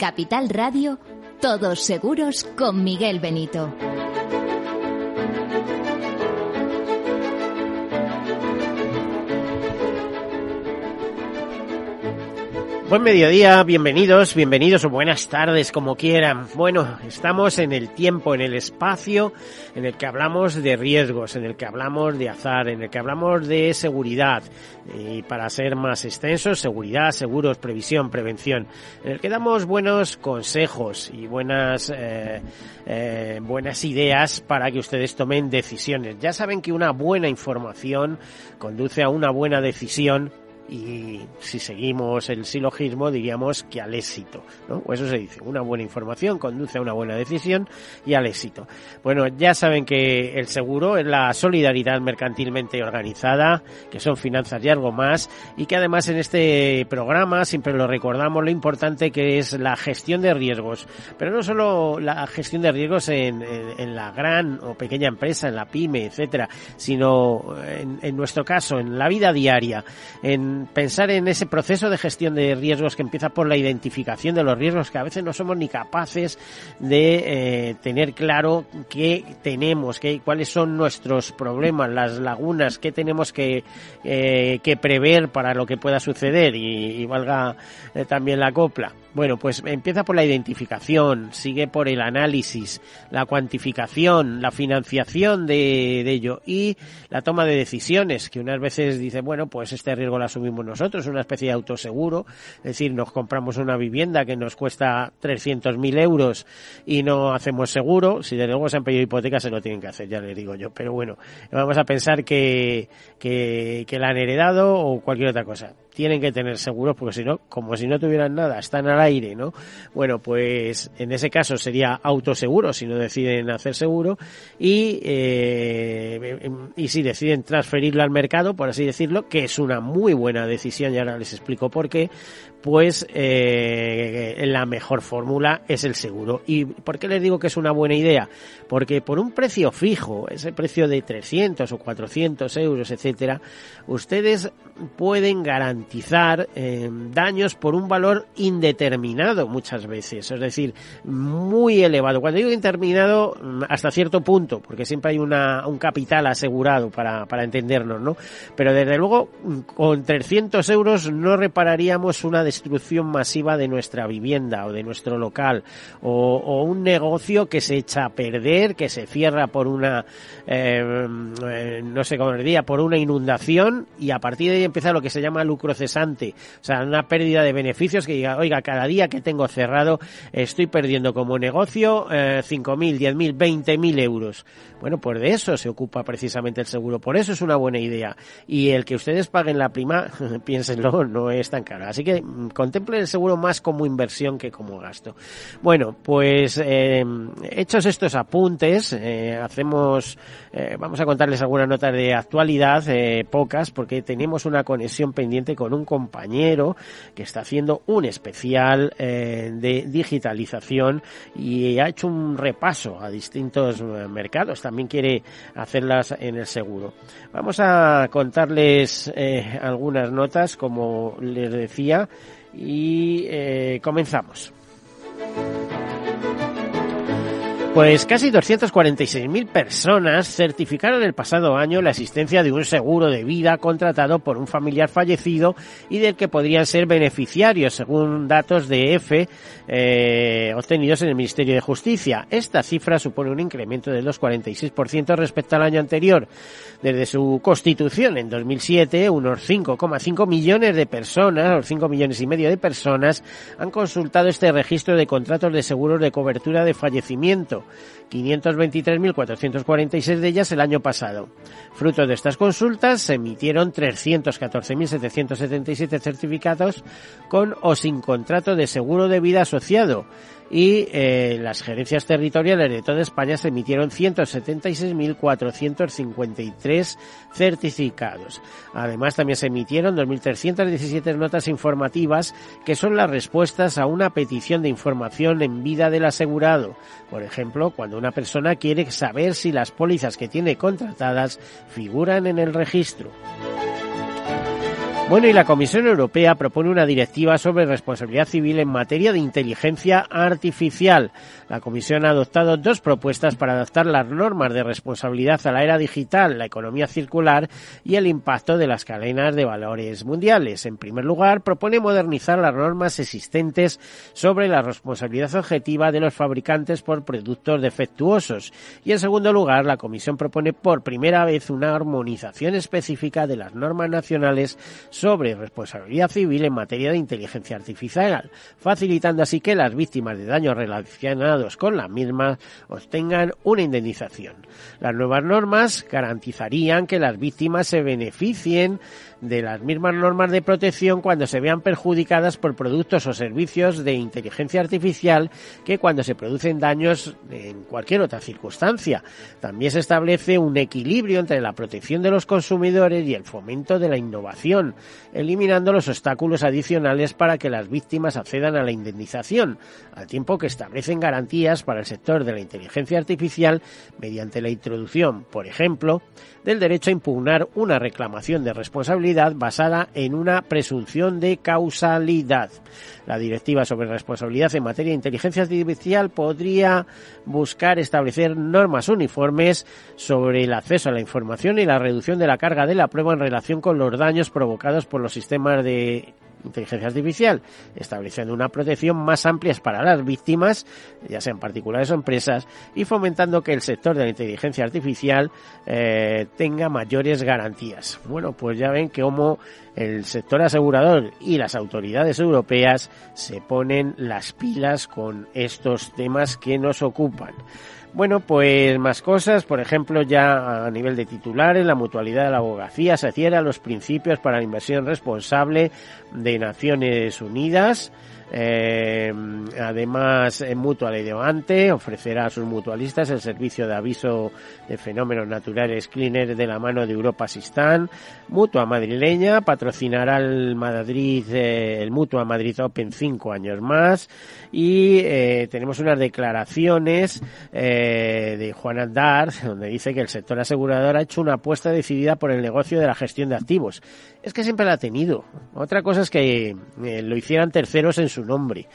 Capital Radio, todos seguros con Miguel Benito. Buen mediodía, bienvenidos, bienvenidos o buenas tardes, como quieran. Bueno, estamos en el tiempo, en el espacio en el que hablamos de riesgos, en el que hablamos de azar, en el que hablamos de seguridad. Y para ser más extensos, seguridad, seguros, previsión, prevención. En el que damos buenos consejos y buenas, eh, eh, buenas ideas para que ustedes tomen decisiones. Ya saben que una buena información conduce a una buena decisión y si seguimos el silogismo diríamos que al éxito, ¿no? O eso se dice, una buena información conduce a una buena decisión y al éxito. Bueno, ya saben que el seguro es la solidaridad mercantilmente organizada, que son finanzas y algo más, y que además en este programa siempre lo recordamos lo importante que es la gestión de riesgos, pero no solo la gestión de riesgos en, en, la gran o pequeña empresa, en la pyme, etcétera, sino en, en nuestro caso, en la vida diaria, en pensar en ese proceso de gestión de riesgos que empieza por la identificación de los riesgos que a veces no somos ni capaces de eh, tener claro qué tenemos, qué, cuáles son nuestros problemas, las lagunas, qué tenemos que, eh, que prever para lo que pueda suceder y, valga eh, también la copla. Bueno, pues empieza por la identificación, sigue por el análisis, la cuantificación, la financiación de, de ello y la toma de decisiones, que unas veces dice, bueno, pues este riesgo lo asumimos nosotros, una especie de autoseguro, es decir, nos compramos una vivienda que nos cuesta 300.000 euros y no hacemos seguro, si de luego se han pedido hipoteca se lo tienen que hacer, ya les digo yo, pero bueno, vamos a pensar que, que, que la han heredado o cualquier otra cosa tienen que tener seguros porque si no, como si no tuvieran nada, están al aire, ¿no? Bueno, pues en ese caso sería autoseguro si no deciden hacer seguro y, eh, y si deciden transferirlo al mercado, por así decirlo, que es una muy buena decisión y ahora les explico por qué, pues eh, la mejor fórmula es el seguro. ¿Y por qué les digo que es una buena idea? Porque por un precio fijo, ese precio de 300 o 400 euros, etcétera, ustedes pueden garantizar eh, daños por un valor indeterminado muchas veces, es decir, muy elevado. Cuando digo indeterminado, hasta cierto punto, porque siempre hay una, un capital asegurado para, para entendernos, ¿no? Pero desde luego, con 300 euros no repararíamos una destrucción masiva de nuestra vivienda o de nuestro local o, un negocio que se echa a perder, que se cierra por una, eh, no sé cómo diría, por una inundación y a partir de ahí empieza lo que se llama lucro cesante, o sea, una pérdida de beneficios que diga, oiga, cada día que tengo cerrado estoy perdiendo como negocio eh, 5.000, 10.000, 20.000 euros. Bueno, pues de eso se ocupa precisamente el seguro, por eso es una buena idea. Y el que ustedes paguen la prima, piénsenlo, no es tan caro. Así que contemplen el seguro más como inversión que como gasto. Bueno, pues eh, hechos estos apuntes, eh, hacemos, eh, vamos a contarles algunas notas de actualidad, eh, pocas, porque tenemos una conexión pendiente con un compañero que está haciendo un especial eh, de digitalización y ha hecho un repaso a distintos mercados. También quiere hacerlas en el seguro. Vamos a contarles algunas notas, como les decía, y eh, comenzamos. Pues casi 246.000 personas certificaron el pasado año la existencia de un seguro de vida contratado por un familiar fallecido y del que podrían ser beneficiarios, según datos de EFE eh, obtenidos en el Ministerio de Justicia. Esta cifra supone un incremento del 2,46% respecto al año anterior. Desde su constitución en 2007, unos 5,5 millones de personas, o 5 millones y medio de personas, han consultado este registro de contratos de seguros de cobertura de fallecimiento. 523.446 de ellas el año pasado. Fruto de estas consultas se emitieron 314.777 certificados con o sin contrato de seguro de vida asociado y eh, las gerencias territoriales de toda España se emitieron 176.453 certificados. Además, también se emitieron 2.317 notas informativas que son las respuestas a una petición de información en vida del asegurado. Por ejemplo, cuando una persona quiere saber si las pólizas que tiene contratadas figuran en el registro. Bueno, y la Comisión Europea propone una directiva sobre responsabilidad civil en materia de inteligencia artificial. La Comisión ha adoptado dos propuestas para adaptar las normas de responsabilidad a la era digital, la economía circular y el impacto de las cadenas de valores mundiales. En primer lugar, propone modernizar las normas existentes sobre la responsabilidad objetiva de los fabricantes por productos defectuosos. Y en segundo lugar, la Comisión propone por primera vez una armonización específica de las normas nacionales responsabilidad civil en materia de inteligencia artificial, facilitando así que las víctimas de daños relacionados con la misma obtengan una indemnización. Las nuevas normas garantizarían que las víctimas se beneficien de las mismas normas de protección cuando se vean perjudicadas por productos o servicios de inteligencia artificial que cuando se producen daños en cualquier otra circunstancia. También se establece un equilibrio entre la protección de los consumidores y el fomento de la innovación, eliminando los obstáculos adicionales para que las víctimas accedan a la indemnización, al tiempo que establecen garantías para el sector de la inteligencia artificial mediante la introducción, por ejemplo, del derecho a impugnar una reclamación de responsabilidad basada en una presunción de causalidad. La directiva sobre responsabilidad en materia de inteligencia artificial podría buscar establecer normas uniformes sobre el acceso a la información y la reducción de la carga de la prueba en relación con los daños provocados por los sistemas de inteligencia artificial, estableciendo una protección más amplia para las víctimas, ya sean particulares o empresas, y fomentando que el sector de la inteligencia artificial eh, tenga mayores garantías. Bueno, pues ya ven que como el sector asegurador y las autoridades europeas se ponen las pilas con estos temas que nos ocupan. Bueno, pues más cosas, por ejemplo, ya a nivel de titulares, la mutualidad de la abogacía se adhiere a los principios para la inversión responsable de Naciones Unidas. Eh, además, en Mutua Levante ofrecerá a sus mutualistas el servicio de aviso de fenómenos naturales Cleaner de la mano de Europa Sistán. Mutua madrileña patrocinará el Madrid, eh, el Mutua Madrid Open cinco años más. Y eh, tenemos unas declaraciones eh, de Juan Andar, donde dice que el sector asegurador ha hecho una apuesta decidida por el negocio de la gestión de activos. Es que siempre la ha tenido. Otra cosa es que eh, lo hicieran terceros en su nombre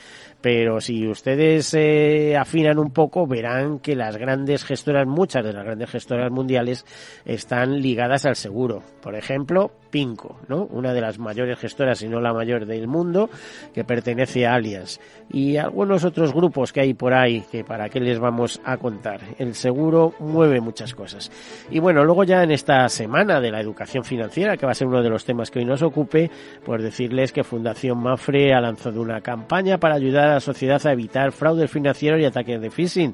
pero si ustedes eh, afinan un poco verán que las grandes gestoras, muchas de las grandes gestoras mundiales están ligadas al seguro. Por ejemplo, Pinco, ¿no? Una de las mayores gestoras, si no la mayor del mundo, que pertenece a Allianz. Y algunos otros grupos que hay por ahí, que para qué les vamos a contar. El seguro mueve muchas cosas. Y bueno, luego ya en esta semana de la educación financiera, que va a ser uno de los temas que hoy nos ocupe, pues decirles que Fundación Mafre ha lanzado una campaña para ayudar la sociedad a evitar fraudes financieros y ataques de phishing,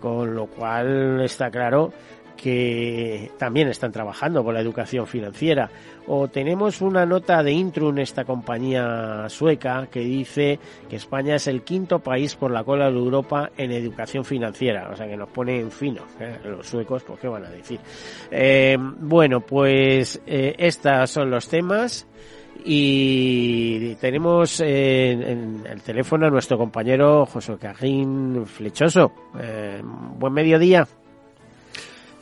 con lo cual está claro que también están trabajando con la educación financiera. O tenemos una nota de Intrun, esta compañía sueca, que dice que España es el quinto país por la cola de Europa en educación financiera. O sea que nos pone en fino. ¿eh? Los suecos, pues qué van a decir. Eh, bueno, pues eh, estos son los temas y tenemos en, el teléfono a nuestro compañero José Cajín Flechoso. Eh, buen mediodía.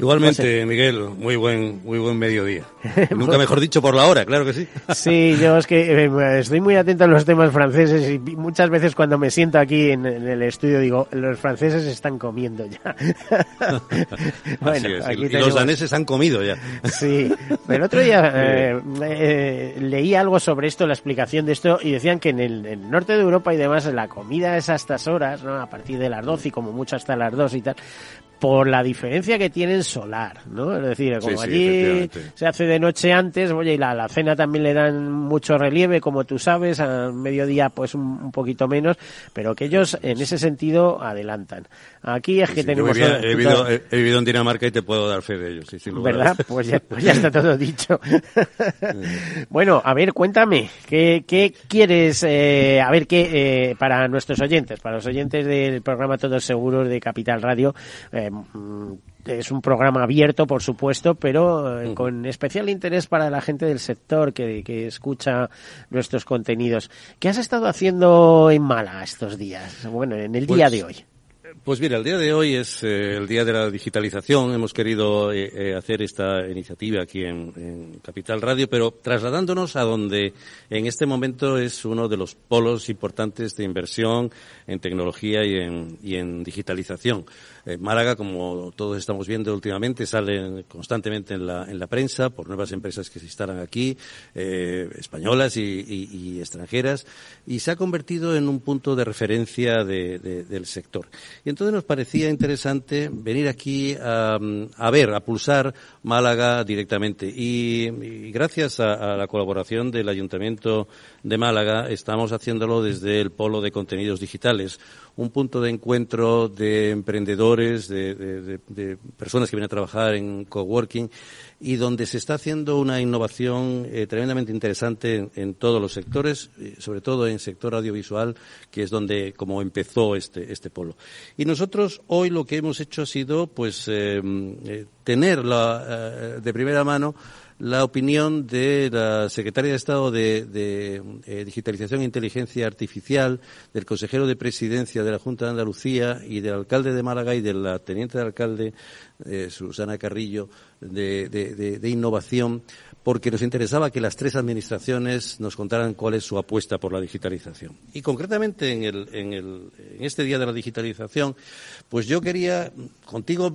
Igualmente, Miguel, muy buen, muy buen mediodía. Nunca mejor dicho por la hora, claro que sí. Sí, yo es que eh, estoy muy atento a los temas franceses y muchas veces cuando me siento aquí en, el estudio digo, los franceses están comiendo ya. bueno, aquí y los daneses han comido ya. sí, pero el otro día eh, eh, leí algo sobre esto, la explicación de esto, y decían que en el, norte de Europa y demás la comida es a estas horas, ¿no? a partir de las 12 y como mucho hasta las 2 y tal, por la diferencia que tienen solar, ¿no? Es decir, como allí se hace de noche antes, oye, y la, la, cena también le dan mucho relieve, como tú sabes, a mediodía pues un, poquito menos, pero que ellos en ese sentido adelantan. Aquí es que tenemos... he, vivido, en Dinamarca y te puedo dar fe de ellos, sí, ¿Verdad? Pues ya, pues ya está todo dicho. bueno, a ver, cuéntame, ¿qué, qué quieres, eh, a ver, qué, eh, para nuestros oyentes, para los oyentes del programa Todos Seguros de Capital Radio, eh, Mm, es un programa abierto, por supuesto, pero eh, con especial interés para la gente del sector que, escucha nuestros contenidos. ¿Qué has estado haciendo en Mala estos días? Bueno, en el día pues de hoy. Pues mira, el día de hoy es eh, el día de la digitalización. Hemos querido eh, hacer esta iniciativa aquí en, en, Capital Radio, pero trasladándonos a donde en este momento es uno de los polos importantes de inversión en tecnología y en, y en digitalización. Eh, Málaga, como todos estamos viendo últimamente, sale constantemente en la, en la prensa por nuevas empresas que se instalan aquí, eh, españolas y, extranjeras, y se ha convertido en un punto de referencia del sector. Y entonces nos parecía interesante venir aquí a, ver, a pulsar Málaga directamente. Y, gracias a, la colaboración del Ayuntamiento de Málaga, estamos haciéndolo desde el Polo de Contenidos Digitales, un punto de encuentro de emprendedores, de, personas que vienen a trabajar en coworking y donde se está haciendo una innovación eh, tremendamente interesante en, todos los sectores, sobre todo en el sector audiovisual, que es donde como empezó este, este polo. Y nosotros hoy lo que hemos hecho ha sido pues eh, eh, tener la, de primera mano la opinión de la secretaria de Estado de, eh, Digitalización e Inteligencia Artificial, del consejero de Presidencia de la Junta de Andalucía y del alcalde de Málaga y de la teniente de alcalde, eh, Susana Carrillo, de, Innovación, porque nos interesaba que las tres administraciones nos contaran cuál es su apuesta por la digitalización. Y concretamente en, el, en, el, en este Día de la Digitalización, pues yo quería contigo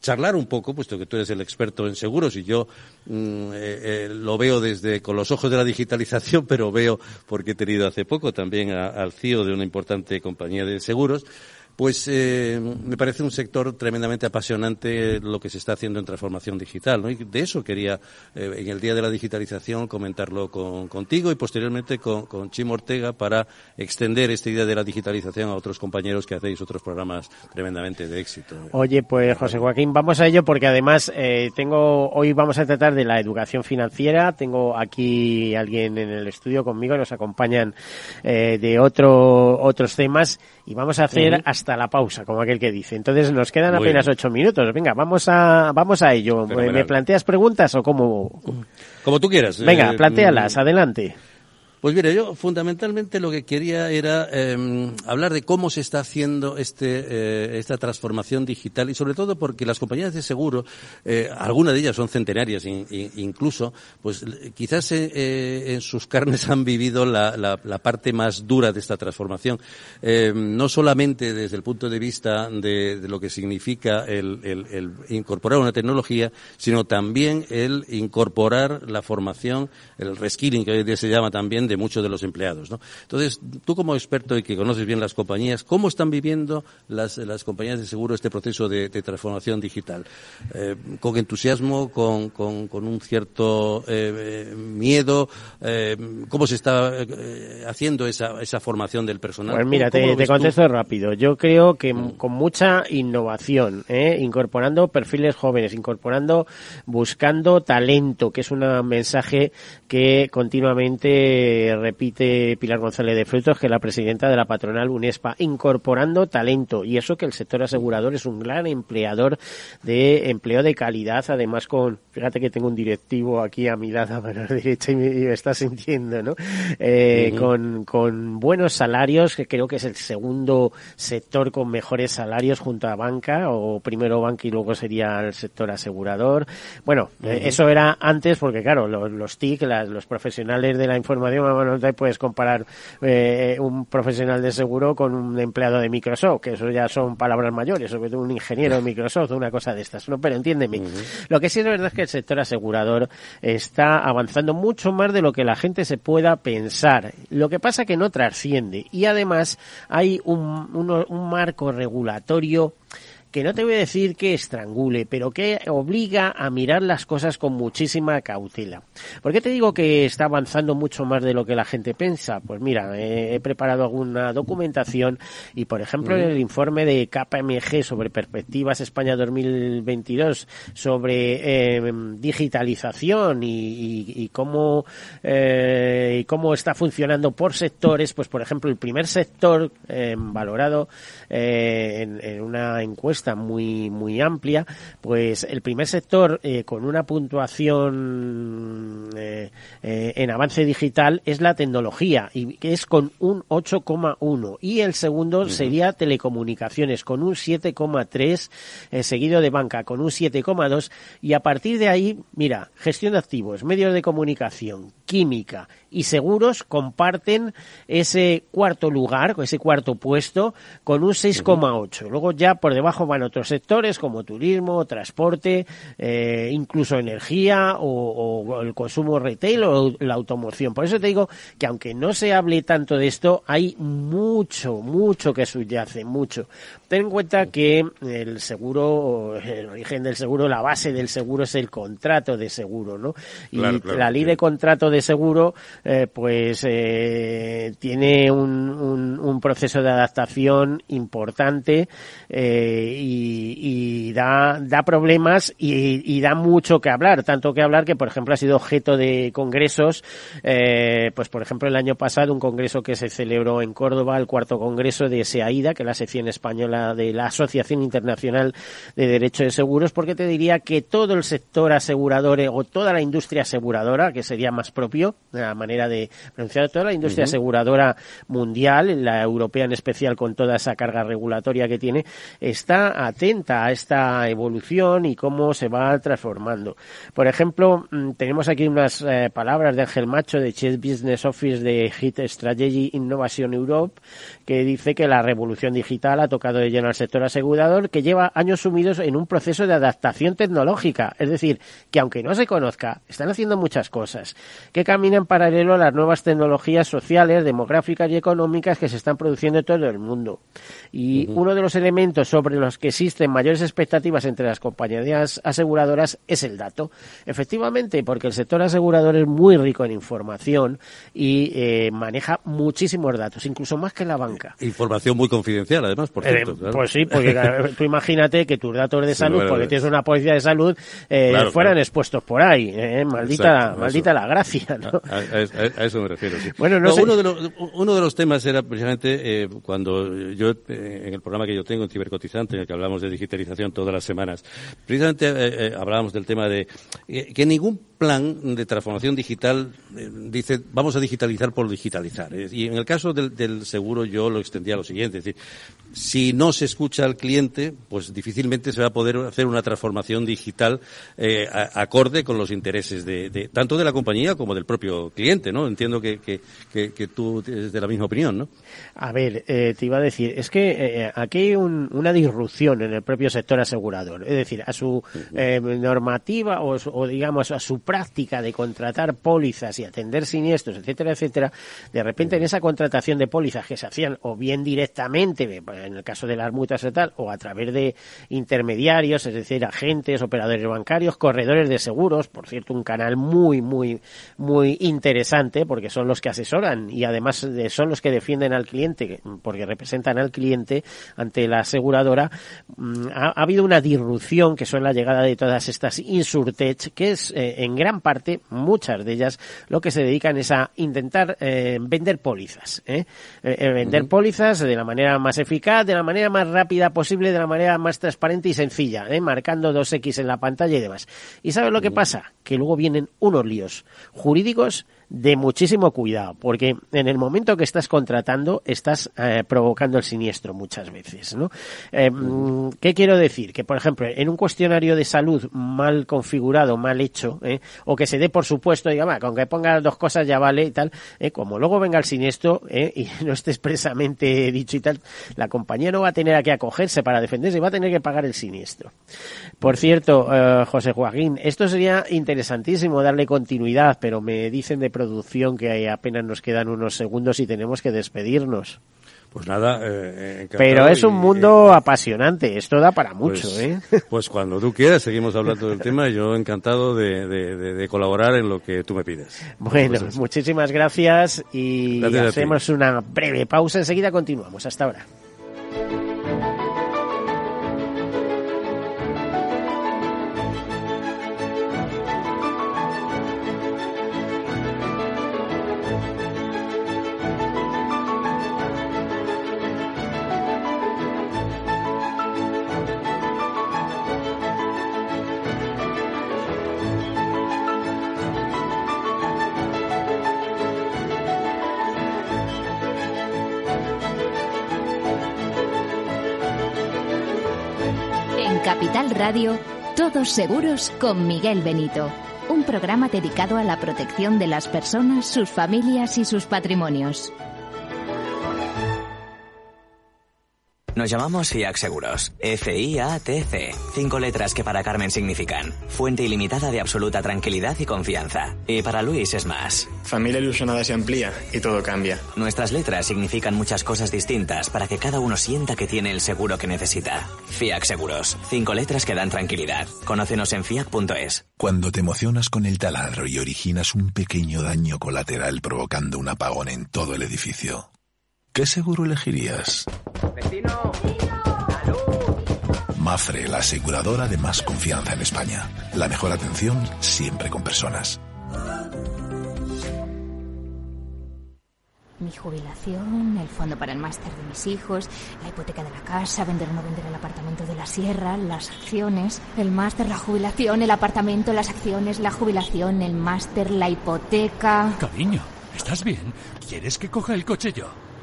charlar un poco, puesto que tú eres el experto en seguros y yo mm, eh, eh, lo veo desde con los ojos de la digitalización, pero veo porque he tenido hace poco también al CEO de una importante compañía de seguros pues eh, me parece un sector tremendamente apasionante lo que se está haciendo en transformación digital. ¿no? Y de eso quería, eh, en el Día de la Digitalización, comentarlo contigo y posteriormente con, con Chimo Ortega para extender este Día de la Digitalización a otros compañeros que hacéis otros programas tremendamente de éxito. Oye, pues José Joaquín, vamos a ello porque además eh, tengo hoy vamos a tratar de la educación financiera. Tengo aquí alguien en el estudio conmigo, nos acompañan de otro, otros temas y vamos a hacer hasta la pausa, como aquel que dice. Entonces nos quedan apenas ocho minutos. Venga, vamos a, vamos a ello. ¿Me planteas preguntas o cómo? Como tú quieras. Venga, eh, plantealas, mm. adelante. Pues mire, yo fundamentalmente lo que quería era em, hablar de cómo se está haciendo este, eh, esta transformación digital y sobre todo porque las compañías de seguro, eh, algunas de ellas son centenarias incluso, pues quizás eh, en sus carnes han vivido la, la, parte más dura de esta transformación, em, no solamente desde el punto de vista de, de lo que significa el, el, el, incorporar una tecnología, sino también el incorporar la formación, el reskilling que hoy día se llama también de muchos de los empleados. ¿no? Entonces, tú como experto y que conoces bien las compañías, ¿cómo están viviendo las, las compañías de seguro este proceso de, transformación digital? Eh, ¿Con entusiasmo, con, con, con un cierto eh, miedo? Eh, ¿Cómo se está haciendo esa, esa formación del personal? Pues mira, te, te, contesto rápido. Yo creo que mm. con mucha innovación, incorporando perfiles jóvenes, incorporando, buscando talento, que es un mensaje que continuamente que repite Pilar González de Frutos, que es la presidenta de la patronal UNESPA, incorporando talento. Y eso que el sector asegurador es un gran empleador de empleo de calidad, además con, fíjate que tengo un directivo aquí a mi lado, a mano derecha, y me, está sintiendo, ¿no? Eh, con, con buenos salarios, que creo que es el segundo sector con mejores salarios junto a banca, o primero banca y luego sería el sector asegurador. Bueno, eh, eso era antes porque, claro, los, los TIC, los profesionales de la información, no te puedes comparar eh, un profesional de seguro con un empleado de Microsoft, que eso ya son palabras mayores, sobre todo un ingeniero de Microsoft, una cosa de estas, ¿no? Pero entiéndeme. Lo que sí es verdad es que el sector asegurador está avanzando mucho más de lo que la gente se pueda pensar. Lo que pasa que no trasciende y además hay un, un marco regulatorio que no te voy a decir que estrangule, pero que obliga a mirar las cosas con muchísima cautela. ¿Por qué te digo que está avanzando mucho más de lo que la gente piensa? Pues mira, he preparado alguna documentación y, por ejemplo, en el informe de KPMG sobre Perspectivas España 2022 sobre eh, digitalización y, cómo eh, y cómo está funcionando por sectores, pues por ejemplo, el primer sector eh, valorado en una encuesta está muy, muy amplia, pues el primer sector eh, con una puntuación eh, eh, en avance digital es la tecnología, y que es con un 8,1. Y el segundo sería telecomunicaciones, con un 7,3, seguido de banca, con un 7,2. Y a partir de ahí, mira, gestión de activos, medios de comunicación, química y seguros comparten ese cuarto lugar, ese cuarto puesto, con un 6,8. Luego ya por debajo van otros sectores como turismo, transporte, eh, incluso energía o, el consumo retail o la automoción. Por eso te digo que aunque no se hable tanto de esto, hay mucho, mucho que subyace, mucho. Ten en cuenta que el seguro, el origen del seguro, la base del seguro es el contrato de seguro, ¿no? Y la ley de contrato de seguro, eh, pues eh, tiene un, un, un, proceso de adaptación importante eh, y, y, da, da problemas y, y, da mucho que hablar, tanto que hablar que, por ejemplo, ha sido objeto de congresos, eh, pues por ejemplo el año pasado un congreso que se celebró en Córdoba, el cuarto congreso de SEAIDA, que es la sección española de la Asociación Internacional de Derecho de Seguros, porque te diría que todo el sector asegurador o toda la industria aseguradora, que sería más propio, de la manera de pronunciar toda la industria aseguradora mundial, la europea en especial con toda esa carga regulatoria que tiene, está atenta a esta evolución y cómo se va transformando. Por ejemplo, mm, tenemos aquí unas eh, palabras de Ángel Macho de Chief Business Office de Hit Strategy Innovation Europe, que dice que la revolución digital ha tocado de lleno al sector asegurador, que lleva años sumidos en un proceso de adaptación tecnológica. Es decir, que aunque no se conozca, están haciendo muchas cosas, que caminan paralelo a las nuevas tecnologías sociales, demográficas y económicas que se están produciendo en todo el mundo. Y uno de los elementos sobre los que existen mayores expectativas entre las compañías aseguradoras es el dato. Efectivamente, porque el sector asegurador es muy rico en información y eh, maneja muchísimos datos, incluso más que la banca. Información muy confidencial, además, por cierto. Eh, pues sí, porque tú imagínate que tus datos de salud, porque tienes una policía de salud, eh, fueran expuestos por ahí. Eh, maldita, maldita la gracia, ¿no? A, eso me refiero, sí. Bueno, no, uno, de los, uno de los temas era precisamente eh, cuando yo, en el programa que yo tengo en Cibercotizante, en el que hablamos de digitalización todas las semanas, precisamente hablábamos del tema de que ningún plan de transformación digital dice vamos a digitalizar por digitalizar. Y en el caso del, del seguro yo lo extendía a lo siguiente, es decir, si no se escucha al cliente, pues difícilmente se va a poder hacer una transformación digital eh, acorde con los intereses de, tanto de la compañía como del propio cliente, ¿no? Entiendo que, que, que, tú eres de la misma opinión, ¿no? A ver, eh, te iba a decir, es que eh, aquí hay una disrupción en el propio sector asegurador, es decir, a su normativa o, o, digamos a su práctica de contratar pólizas y atender siniestros, etcétera, etcétera, de repente en esa contratación de pólizas que se hacían o bien directamente, en el caso de las mutas y tal, o a través de intermediarios, es decir, agentes, operadores bancarios, corredores de seguros, por cierto, un canal muy, muy, muy interesante porque son los que asesoran y además son los que defienden al cliente, porque representan al cliente ante la aseguradora. Mm, ha, habido una disrupción que son la llegada de todas estas insurtech, que es eh, en gran parte, muchas de ellas, lo que se dedican es a intentar eh, vender pólizas. ¿eh? Eh, eh, vender pólizas de la manera más eficaz, de la manera más rápida posible, de la manera más transparente y sencilla, ¿eh? marcando dos X en la pantalla y demás. ¿Y sabes lo que pasa? Que luego vienen unos líos jurídicos de muchísimo cuidado, porque en el momento que estás contratando estás eh, provocando el siniestro muchas veces, ¿no? Eh, mm, ¿Qué quiero decir? Que, por ejemplo, en un cuestionario de salud mal configurado, mal hecho, ¿eh? o que se dé por supuesto, diga, "Va, con que ponga dos cosas ya vale y tal, ¿eh? como luego venga el siniestro ¿eh? y no esté expresamente dicho y tal, la compañía no va a tener a qué acogerse para defenderse, va a tener que pagar el siniestro. Por cierto, eh, José Joaquín, esto sería interesantísimo darle continuidad, pero me dicen de producción que apenas nos quedan unos segundos y tenemos que despedirnos. Pues nada, eh, Pero es un y- mundo apasionante, esto da para mucho, pues, ¿eh? Pues cuando tú quieras, seguimos hablando del tema y yo encantado de, de- de- de colaborar en lo que tú me pides. Bueno, Pues muchísimas gracias y Gracias hacemos una breve pausa, enseguida continuamos. Hasta ahora. Radio, Todos Seguros con Miguel Benito. Un programa dedicado a la protección de las personas, sus familias y sus patrimonios. Nos llamamos FIAC Seguros. F-I-A-T-C. Cinco letras que para Carmen significan fuente ilimitada de absoluta tranquilidad y confianza. Y para Luis es más. Familia ilusionada se amplía y todo cambia. Nuestras letras significan muchas cosas distintas para que cada uno sienta que tiene el seguro que necesita. FIAC Seguros. Cinco letras que dan tranquilidad. Conócenos en fiac.es. Cuando te emocionas con el taladro y originas un pequeño daño colateral provocando un apagón en todo el edificio, ¿qué seguro elegirías? Mafre, la aseguradora de más confianza en España. La mejor atención siempre con personas. Mi jubilación, el fondo para el máster de mis hijos, la hipoteca de la casa, vender o no vender el apartamento de la sierra, las acciones, el máster, la jubilación, el apartamento, las acciones, la jubilación, el máster, la hipoteca. Cariño, ¿estás bien? ¿Quieres que coja el coche yo?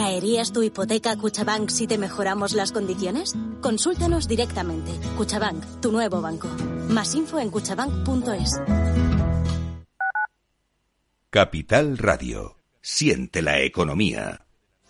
¿Traerías tu hipoteca Cuchabank si te mejoramos las condiciones? Consúltanos directamente. Cuchabank, tu nuevo banco. Más info en cuchabank.es. Capital Radio. Siente la economía.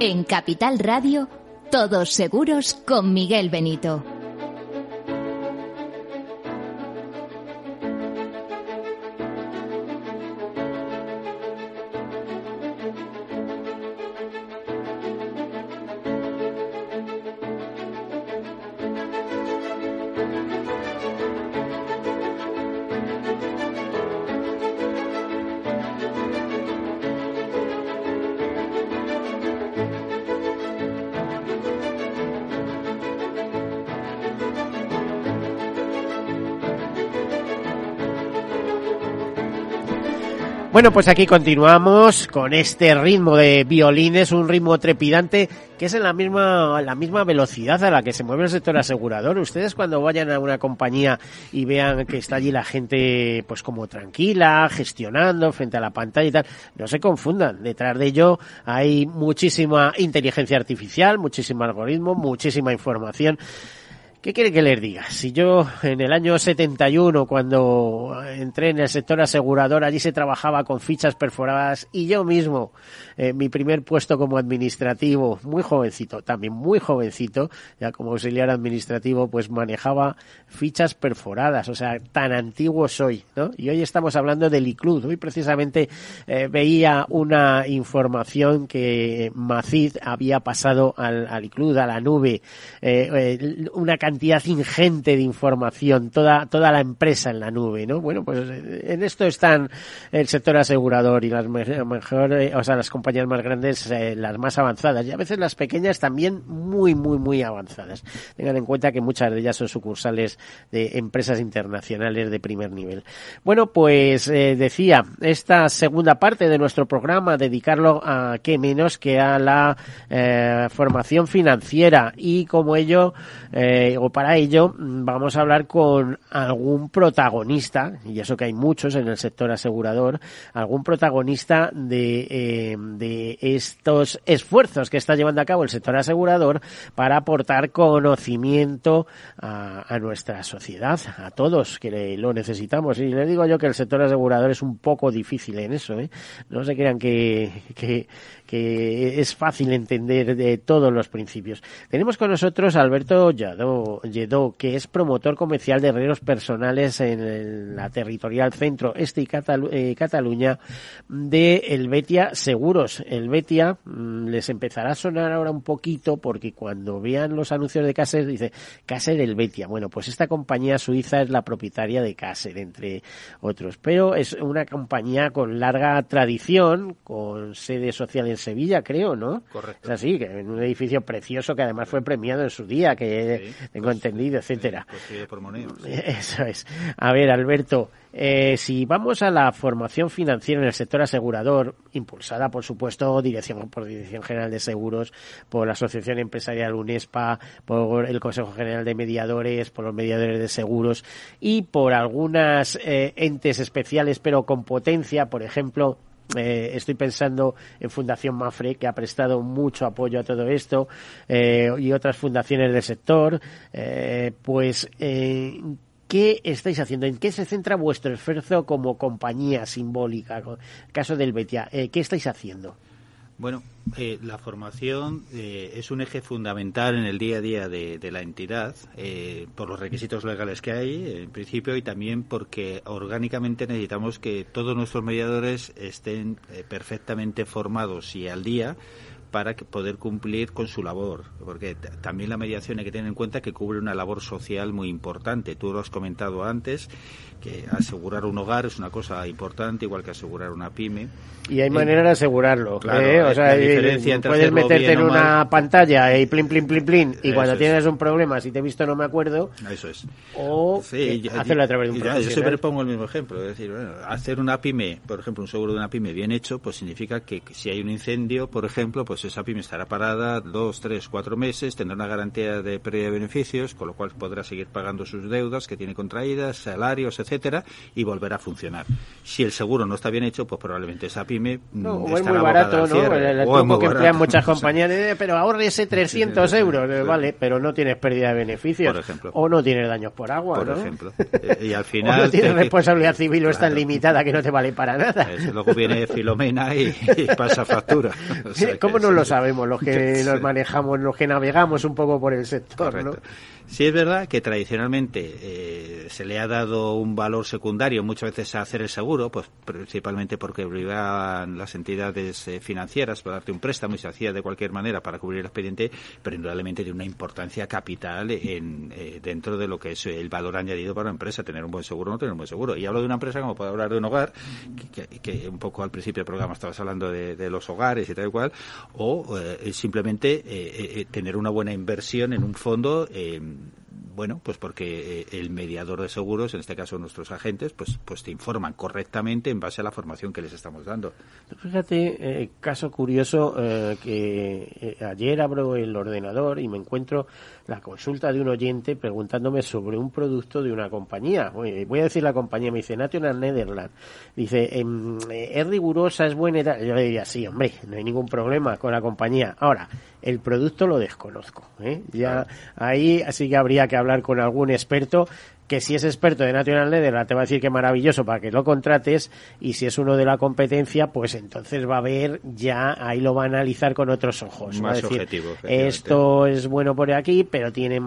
En Capital Radio, todos seguros con Miguel Benito. Bueno, pues aquí continuamos con este ritmo de violines, un ritmo trepidante que es en la misma, la misma velocidad a la que se mueve el sector asegurador. Ustedes cuando vayan a una compañía y vean que está allí la gente pues como tranquila, gestionando frente a la pantalla y tal, no se confundan. Detrás de ello hay muchísima inteligencia artificial, muchísimo algoritmo, muchísima información. ¿Qué quiere que les diga? Si yo en el año 71, cuando entré en el sector asegurador, allí se trabajaba con fichas perforadas y yo mismo, eh, mi primer puesto como administrativo, muy jovencito, también muy jovencito, ya como auxiliar administrativo, pues manejaba fichas perforadas, o sea, tan antiguo soy, ¿no? Y hoy estamos hablando del ICLUD. Hoy precisamente eh, veía una información que Macid había pasado al, al ICLUD, a la nube, eh, una cantidad ingente de información, toda, toda la empresa en la nube, ¿no? Bueno, pues en esto están el sector asegurador y las mejores, o sea, las compañías más grandes, eh, las más avanzadas y a veces las pequeñas también muy, muy, muy avanzadas. Tengan en cuenta que muchas de ellas son sucursales de empresas internacionales de primer nivel. Bueno, pues eh, decía, esta segunda parte de nuestro programa, dedicarlo a qué menos que a la eh, formación financiera y como ello, eh, o para ello mm, vamos a hablar con algún protagonista, y eso que hay muchos en el sector asegurador, algún protagonista de, eh, de estos esfuerzos que está llevando a cabo el sector asegurador para aportar conocimiento a, nuestra sociedad, a todos que lo necesitamos. Y les digo yo que el sector asegurador es un poco difícil en eso, ¿eh? No se crean que, que es fácil entender de todos los principios. Tenemos con nosotros Alberto Lledó, que es promotor comercial de herreros personales en la territorial centro este y eh, Cataluña de Helvetia Seguros. Helvetia mm, les empezará a sonar ahora un poquito porque cuando vean los anuncios de Caser dice Caser Helvetia. Bueno, pues esta compañía suiza es la propietaria de Caser, entre otros. Pero es una compañía con larga tradición, con sede social en Sevilla, creo, ¿no? Correcto. Es así, que en un edificio precioso que además fue premiado en su día, que Sí, tengo pues, entendido, etcétera. Construido por Moneo. sí. Eso es. A ver, Alberto, eh, si vamos a la formación financiera en el sector asegurador, impulsada, por supuesto, dirección, por Dirección General de Seguros, por la Asociación Empresarial UNESPA, por el Consejo General de Mediadores, por los mediadores de seguros y por algunas eh, entes especiales, pero con potencia, por ejemplo, eh, estoy pensando en Fundación Mafre, que ha prestado mucho apoyo a todo esto, eh, y otras fundaciones del sector, eh, pues, eh, ¿Qué estáis haciendo? ¿En qué se centra vuestro esfuerzo como compañía simbólica? caso del Betia, ¿qué estáis haciendo? Bueno, eh, la formación eh, es un eje fundamental en el día a día de, la entidad, eh, por los requisitos legales que hay, en principio, y también porque orgánicamente necesitamos que todos nuestros mediadores estén eh, perfectamente formados y al día para que poder cumplir con su labor, porque también la mediación hay que tener en cuenta que cubre una labor social muy importante. Tú lo has comentado antes, que asegurar un hogar es una cosa importante, igual que asegurar una pyme. Y hay Eh, manera de asegurarlo. Claro, ¿eh? O sea, eh, puedes meterte en una mal. pantalla y plin, plin, plin, plin, y Eso cuando es. tienes un problema, si te he visto no me acuerdo, Eso es. o Sí, eh, yo- hacerlo a través de un ya, Yo siempre pongo el mismo ejemplo. Es decir, bueno, hacer una pyme, por ejemplo, un seguro de una pyme bien hecho, pues significa que si hay un incendio, por ejemplo, pues esa pyme estará parada dos, tres, cuatro meses, tendrá una garantía de pérdida de beneficios, con lo cual podrá seguir pagando sus deudas que tiene contraídas, salarios, etcétera, y volverá a funcionar. Si el seguro no está bien hecho, pues probablemente esa pyme mm, No, o es muy barato, ¿no? El, el o truco que emplean muchas O compañías, eh, pero ahorrese 300 euros, eh, vale, pero no tienes pérdida de beneficios. Por ejemplo. O no tienes daños por agua, Por ¿no? ejemplo. Eh, Y al o final... no tienes responsabilidad civil o es tan limitada que no te vale para nada. Eso, luego viene Filomena y, y pasa factura. O sea ¿Cómo no sí. lo sabemos los que nos manejamos, los que navegamos un poco por el sector, ¿no? Sí es verdad que tradicionalmente eh, se le ha dado un valor secundario muchas veces a hacer el seguro, pues principalmente porque obligaban las entidades eh, financieras para darte un préstamo y se hacía de cualquier manera para cubrir el expediente, pero indudablemente tiene una importancia capital en, eh, dentro de lo que es el valor añadido para la empresa, tener un buen seguro o no tener un buen seguro. Y hablo de una empresa como puedo hablar de un hogar, que, que- que un poco al principio del programa estabas hablando de, de los hogares y tal y cual, o eh, simplemente eh, eh, tener una buena inversión en un fondo. Eh, bueno, pues porque eh, el mediador de seguros, en este caso nuestros agentes, pues, pues te informan correctamente en base a la formación que les estamos dando. Fíjate, eh, caso curioso, eh, que eh, ayer abro el ordenador y me encuentro la consulta de un oyente preguntándome sobre un producto de una compañía. Voy, voy a decir la compañía, me dice National Netherlands. Dice, em, eh, es rigurosa, es buena. Yo le diría, sí, hombre, no hay ningún problema con la compañía. Ahora, el producto lo desconozco. ¿eh? Ya ahí así que habría que hablar con algún experto que si es experto de National Netherlands te va a decir que maravilloso para que lo contrates y si es uno de la competencia pues entonces va a ver ya ahí lo va a analizar con otros ojos va a Más decir, objetivo, esto es bueno por aquí pero tiene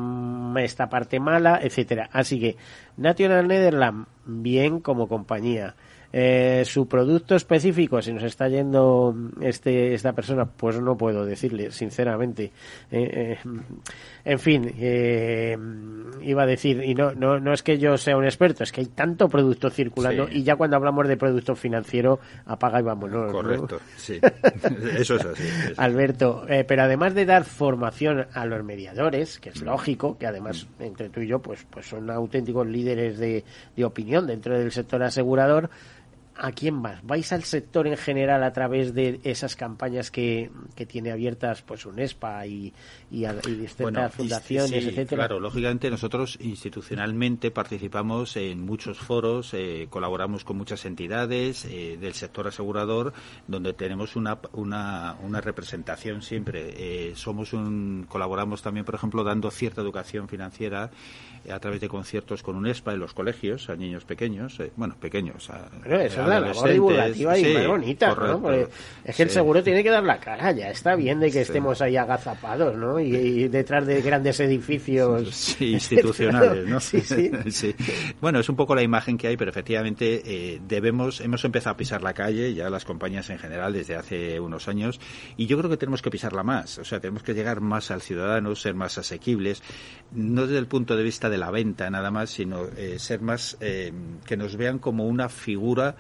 esta parte mala etcétera así que National Netherlands bien como compañía eh, su producto específico, si nos está yendo este esta persona, pues no puedo decirle, sinceramente. Eh, eh, en fin, eh, iba a decir, y no, no, no es que yo sea un experto, es que hay tanto producto circulando Sí. y ya cuando hablamos de producto financiero, apaga y vámonos. ¿no? Correcto, sí. Eso es así. Alberto, eh, pero además de dar formación a los mediadores, que es lógico, que además entre tú y yo pues, pues son auténticos líderes de, de opinión dentro del sector asegurador, ¿a quién más? ¿Vais al sector en general a través de esas campañas que, que tiene abiertas pues UNESPA y, y, a- y distintas Bueno, fundaciones, sí, etcétera? Claro, lógicamente nosotros institucionalmente participamos en muchos foros, eh, colaboramos con muchas entidades eh, del sector asegurador, donde tenemos una, una, una representación siempre. Eh, somos un, colaboramos también, por ejemplo, dando cierta educación financiera a través de conciertos con UNESPA en los colegios a niños pequeños, eh, bueno, pequeños. A, Bueno, esa es la labor divulgativa y Sí, más bonita, ¿no? Porque es que el Sí. seguro tiene que dar la cara, ya está bien de que Sí. estemos ahí agazapados, ¿no? Y, y detrás de grandes edificios institucionales, ¿no? Sí, sí. Sí. Bueno, es un poco la imagen que hay, pero efectivamente eh, debemos, hemos empezado a pisar la calle, ya las compañías en general, desde hace unos años, y yo creo que tenemos que pisarla más, o sea, tenemos que llegar más al ciudadano, ser más asequibles, no desde el punto de vista de la venta nada más, sino eh, ser más, eh, que nos vean como una figura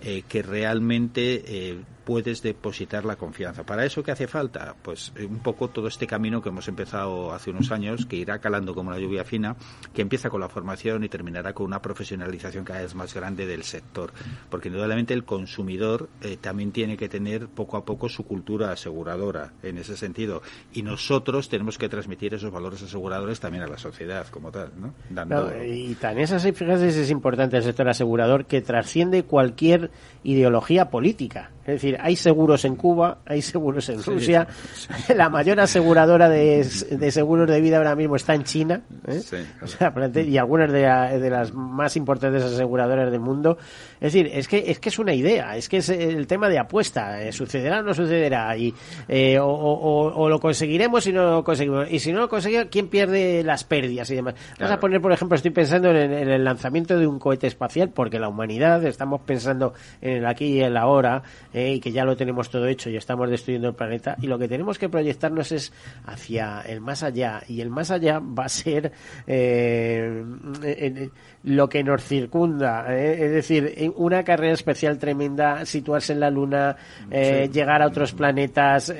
eh, que realmente puedes depositar la confianza. ¿Para eso qué hace falta? Pues eh, un poco todo este camino que hemos empezado hace unos años, que irá calando como la lluvia fina, que empieza con la formación y terminará con una profesionalización cada vez más grande del sector. Porque indudablemente el consumidor eh, también tiene que tener poco a poco su cultura aseguradora en ese sentido. Y nosotros tenemos que transmitir esos valores aseguradores también a la sociedad como tal, ¿no? Dando... No, y tan es así, fíjate, es importante el sector asegurador que trasciende cualquier ideología política. Es decir, hay seguros en Cuba, hay seguros en Rusia. La mayor aseguradora de, de, seguros de vida ahora mismo está en China. ¿eh? O sea, y algunas de, de, las más importantes aseguradoras del mundo. Es decir, es que es que es una idea, es que es el tema de apuesta. ¿eh? ¿Sucederá o no sucederá? Y, eh, o, o, o, lo conseguiremos y no lo conseguimos. Y si no lo conseguimos, ¿quién pierde las pérdidas y demás? Vamos a poner, por ejemplo, estoy pensando en, en el lanzamiento de un cohete espacial, porque la humanidad, estamos pensando en el aquí y el ahora eh, y que ya lo tenemos todo hecho y estamos destruyendo el planeta. Y lo que tenemos que proyectarnos es hacia el más allá. Y el más allá va a ser eh, lo que nos circunda. Eh, es decir, una carrera especial tremenda, situarse en la Luna, llegar a otros planetas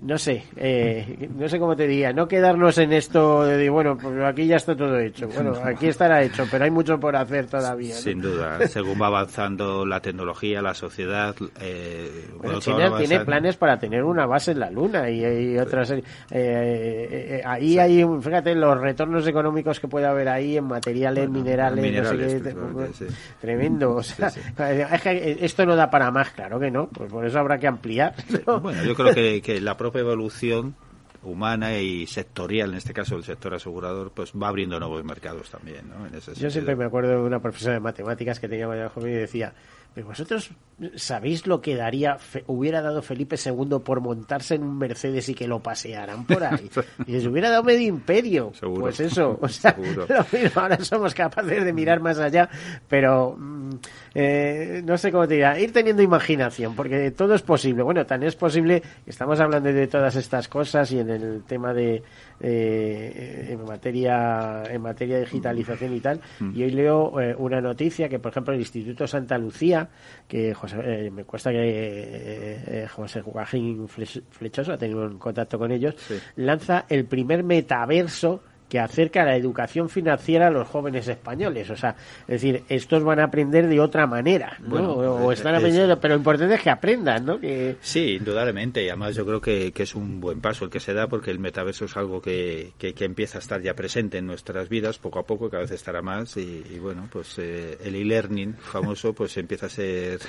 no sé, eh, no sé cómo te diría, no quedarnos en esto de, bueno, pues aquí ya está todo hecho. Bueno, aquí estará hecho, pero hay mucho por hacer todavía. Sin duda, según va avanzando la tecnología, la sociedad. Eh, bueno, China tiene planes para tener una base en la Luna y, hay otras. Eh, eh, ahí hay, fíjate, los retornos económicos que puede haber ahí en materiales, minerales, no sé qué, tremendo. O sea, es que esto no da para más, claro que no, pues por eso habrá que ampliar. Bueno, yo creo que, que la propia evolución humana y sectorial, en este caso el sector asegurador, pues va abriendo nuevos mercados también. ¿no? Yo siempre me acuerdo de una profesora de matemáticas que tenía joven y decía, vosotros sabéis lo que daría, hubiera dado Felipe II por montarse en un Mercedes y que lo pasearan por ahí. Y se hubiera dado medio imperio. Pues eso, o sea, ahora somos capaces de mirar más allá, pero mm, eh, no sé cómo te diría, ir teniendo imaginación, porque todo es posible. Bueno, tan es posible, estamos hablando de todas estas cosas y en el tema de, eh, en materia en materia de digitalización y tal. Mm. Y hoy leo eh, una noticia que, por ejemplo, el Instituto Santa Lucía, que eh, me cuesta que José Joaquín Flechoso ha tenido un contacto con ellos, lanza el primer metaverso que acerca la educación financiera a los jóvenes españoles. O sea, es decir, estos van a aprender de otra manera, ¿no? o, están aprendiendo, pero lo importante es que aprendan, ¿no? Que... Sí, indudablemente. Y además yo creo que, es un buen paso el que se da porque el metaverso es algo que, que, empieza a estar ya presente en nuestras vidas poco a poco, cada vez estará más. Y, bueno, pues eh, el e-learning famoso pues empieza a ser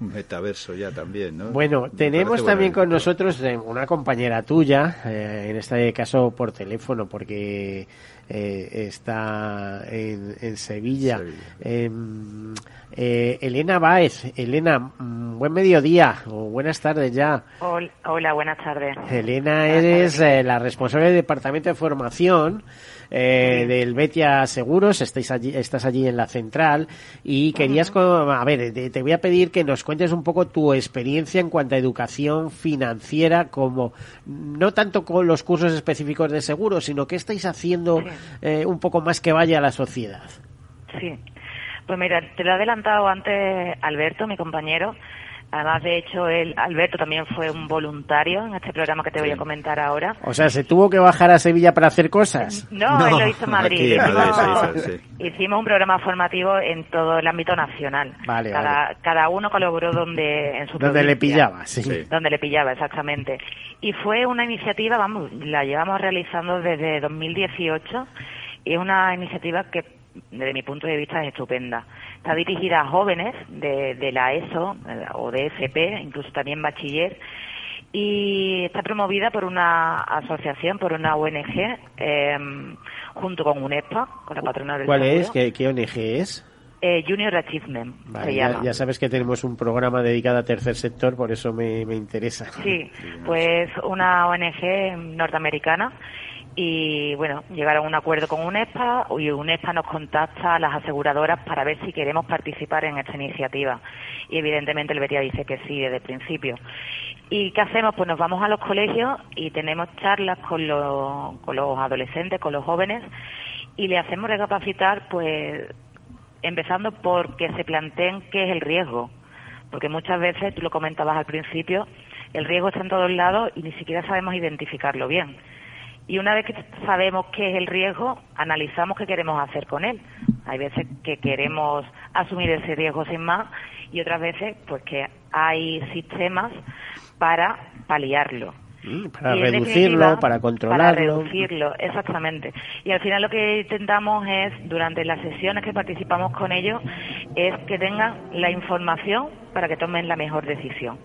un metaverso ya también, ¿no? Bueno, tenemos también con nosotros eh, una compañera tuya, eh, en este caso por teléfono, porque eh, está en, Sevilla. Em, eh, Elena Báez, Elena, mm, buen mediodía o buenas tardes ya. Hola, buenas tardes. Elena, eres eh, la responsable del Departamento de Formación eh, del Betia Seguros, estáis allí, estás allí en la central y querías, a ver, te, voy a pedir que nos cuentes un poco tu experiencia en cuanto a educación financiera, como no tanto con los cursos específicos de seguros, sino qué estáis haciendo eh, un poco más que vaya a la sociedad. Sí, pues mira, te lo he adelantado antes Alberto, mi compañero. Además, de hecho, el Alberto también fue un voluntario en este programa que te voy a comentar ahora. O sea, ¿se tuvo que bajar a Sevilla para hacer cosas? No, él lo hizo en Madrid. hicimos, un programa formativo en todo el ámbito nacional. Vale, cada, cada uno colaboró donde en su Donde le pillaba, sí. Donde le pillaba, exactamente. Y fue una iniciativa, vamos, la llevamos realizando desde 2018 y es una iniciativa que desde mi punto de vista es estupenda. Está dirigida a jóvenes de, la ESO eh, o de FP, incluso también bachiller, y está promovida por una asociación, por una ONG, em, junto con UNESPA, con la patrona del ¿Cuál es? ¿Qué, ONG es? Eh, Junior Achievement. ya, sabes que tenemos un programa dedicado a tercer sector, por eso me, me interesa. Sí, pues una ONG norteamericana y bueno, llegaron a un acuerdo con UNESPA y UNESPA nos contacta a las aseguradoras para ver si queremos participar en esta iniciativa. Y evidentemente el Betia dice que sí desde el principio. ¿Y qué hacemos? Pues nos vamos a los colegios y tenemos charlas con los, con los adolescentes, con los jóvenes y le hacemos recapacitar, pues empezando por que se planteen qué es el riesgo. Porque muchas veces, tú lo comentabas al principio, el riesgo está en todos lados y ni siquiera sabemos identificarlo bien y una vez que sabemos qué es el riesgo, analizamos qué queremos hacer con él. Hay veces que queremos asumir ese riesgo sin más y otras veces pues que hay sistemas para paliarlo. Mm, para reducirlo, para controlarlo. Para reducirlo, exactamente. Y al final lo que intentamos es, durante las sesiones que participamos con ellos, es que tengan la información para que tomen la mejor decisión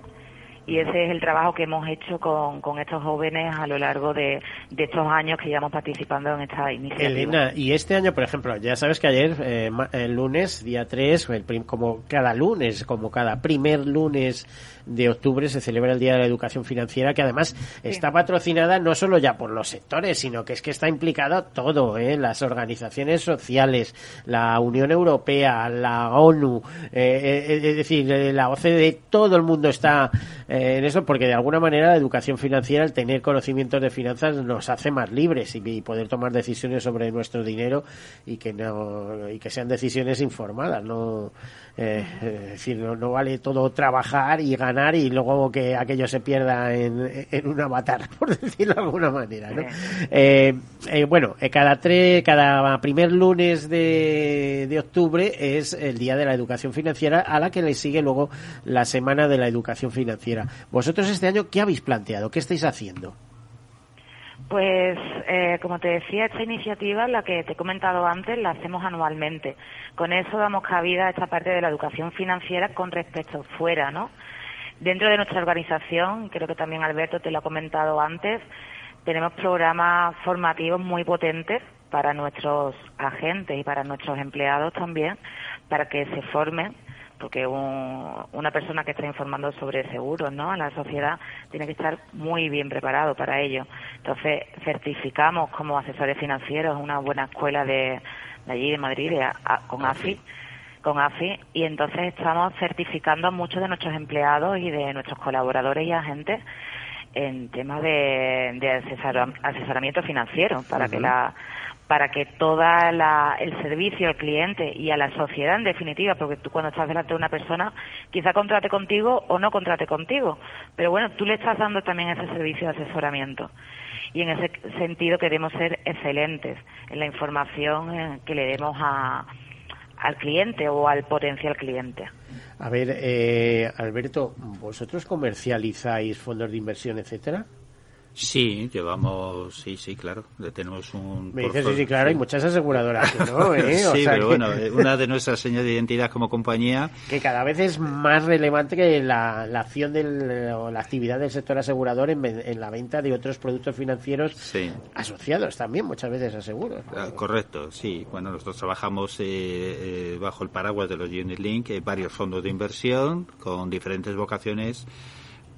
y ese es el trabajo que hemos hecho con, con estos jóvenes a lo largo de, de, estos años que llevamos participando en esta iniciativa. Elena, y este año, por ejemplo, ya sabes que ayer, eh, el lunes, día 3, el como cada lunes, como cada primer lunes de octubre se celebra el Día de la Educación Financiera, que además está patrocinada no solo ya por los sectores, sino que es que está implicada todo, ¿eh? las organizaciones sociales, la Unión Europea, la ONU, eh, eh es decir, la OCDE, todo el mundo está eh, en eso, porque de alguna manera la educación financiera, el tener conocimientos de finanzas, nos hace más libres y, y poder tomar decisiones sobre nuestro dinero y que no y que sean decisiones informadas, no eh, es decir, no, vale todo trabajar y ganar y luego que aquello se pierda en, en un avatar, por decirlo de alguna manera, ¿no? Eh, eh, bueno, cada tres, cada primer lunes de, de octubre es el día de la educación financiera a la que le sigue luego la semana de la educación financiera. Vosotros este año, ¿qué habéis planteado? ¿Qué estáis haciendo? Pues, eh, como te decía, esta iniciativa, la que te he comentado antes, la hacemos anualmente. Con eso damos cabida a esta parte de la educación financiera con respecto fuera, ¿no? Dentro de nuestra organización, creo que también Alberto te lo ha comentado antes, tenemos programas formativos muy potentes para nuestros agentes y para nuestros empleados también, para que se formen porque una persona que está informando sobre seguros ¿no? a la sociedad tiene que estar muy bien preparado para ello. Entonces, certificamos como asesores financieros una buena escuela de, allí, de Madrid, con AFI con AFI y entonces estamos certificando a muchos de nuestros empleados y de nuestros colaboradores y agentes en temas de, asesoramiento financiero para que la para que todo el servicio al cliente y a la sociedad en definitiva, porque tú cuando estás delante de una persona quizá contrate contigo o no contrate contigo, pero bueno, tú le estás dando también ese servicio de asesoramiento. Y en ese sentido queremos ser excelentes en la información eh, que le demos al cliente o al potencial cliente. A ver, eh, Alberto, ¿vosotros comercializáis fondos de inversión, etcétera? Sí, llevamos, sí, sí, claro, tenemos un... Me dices, sí, sí, claro, hay muchas aseguradoras, ¿no? ¿Eh? sí, pero bueno, eh, una de nuestras señas de identidad como compañía... Que cada vez es más relevante que la, la acción del, o la actividad del sector asegurador en, en la venta de otros productos financieros asociados también, muchas veces a seguros. Ah, correcto, sí. Bueno, nosotros trabajamos eh, bajo el paraguas de los Unit Link, varios fondos de inversión con diferentes vocaciones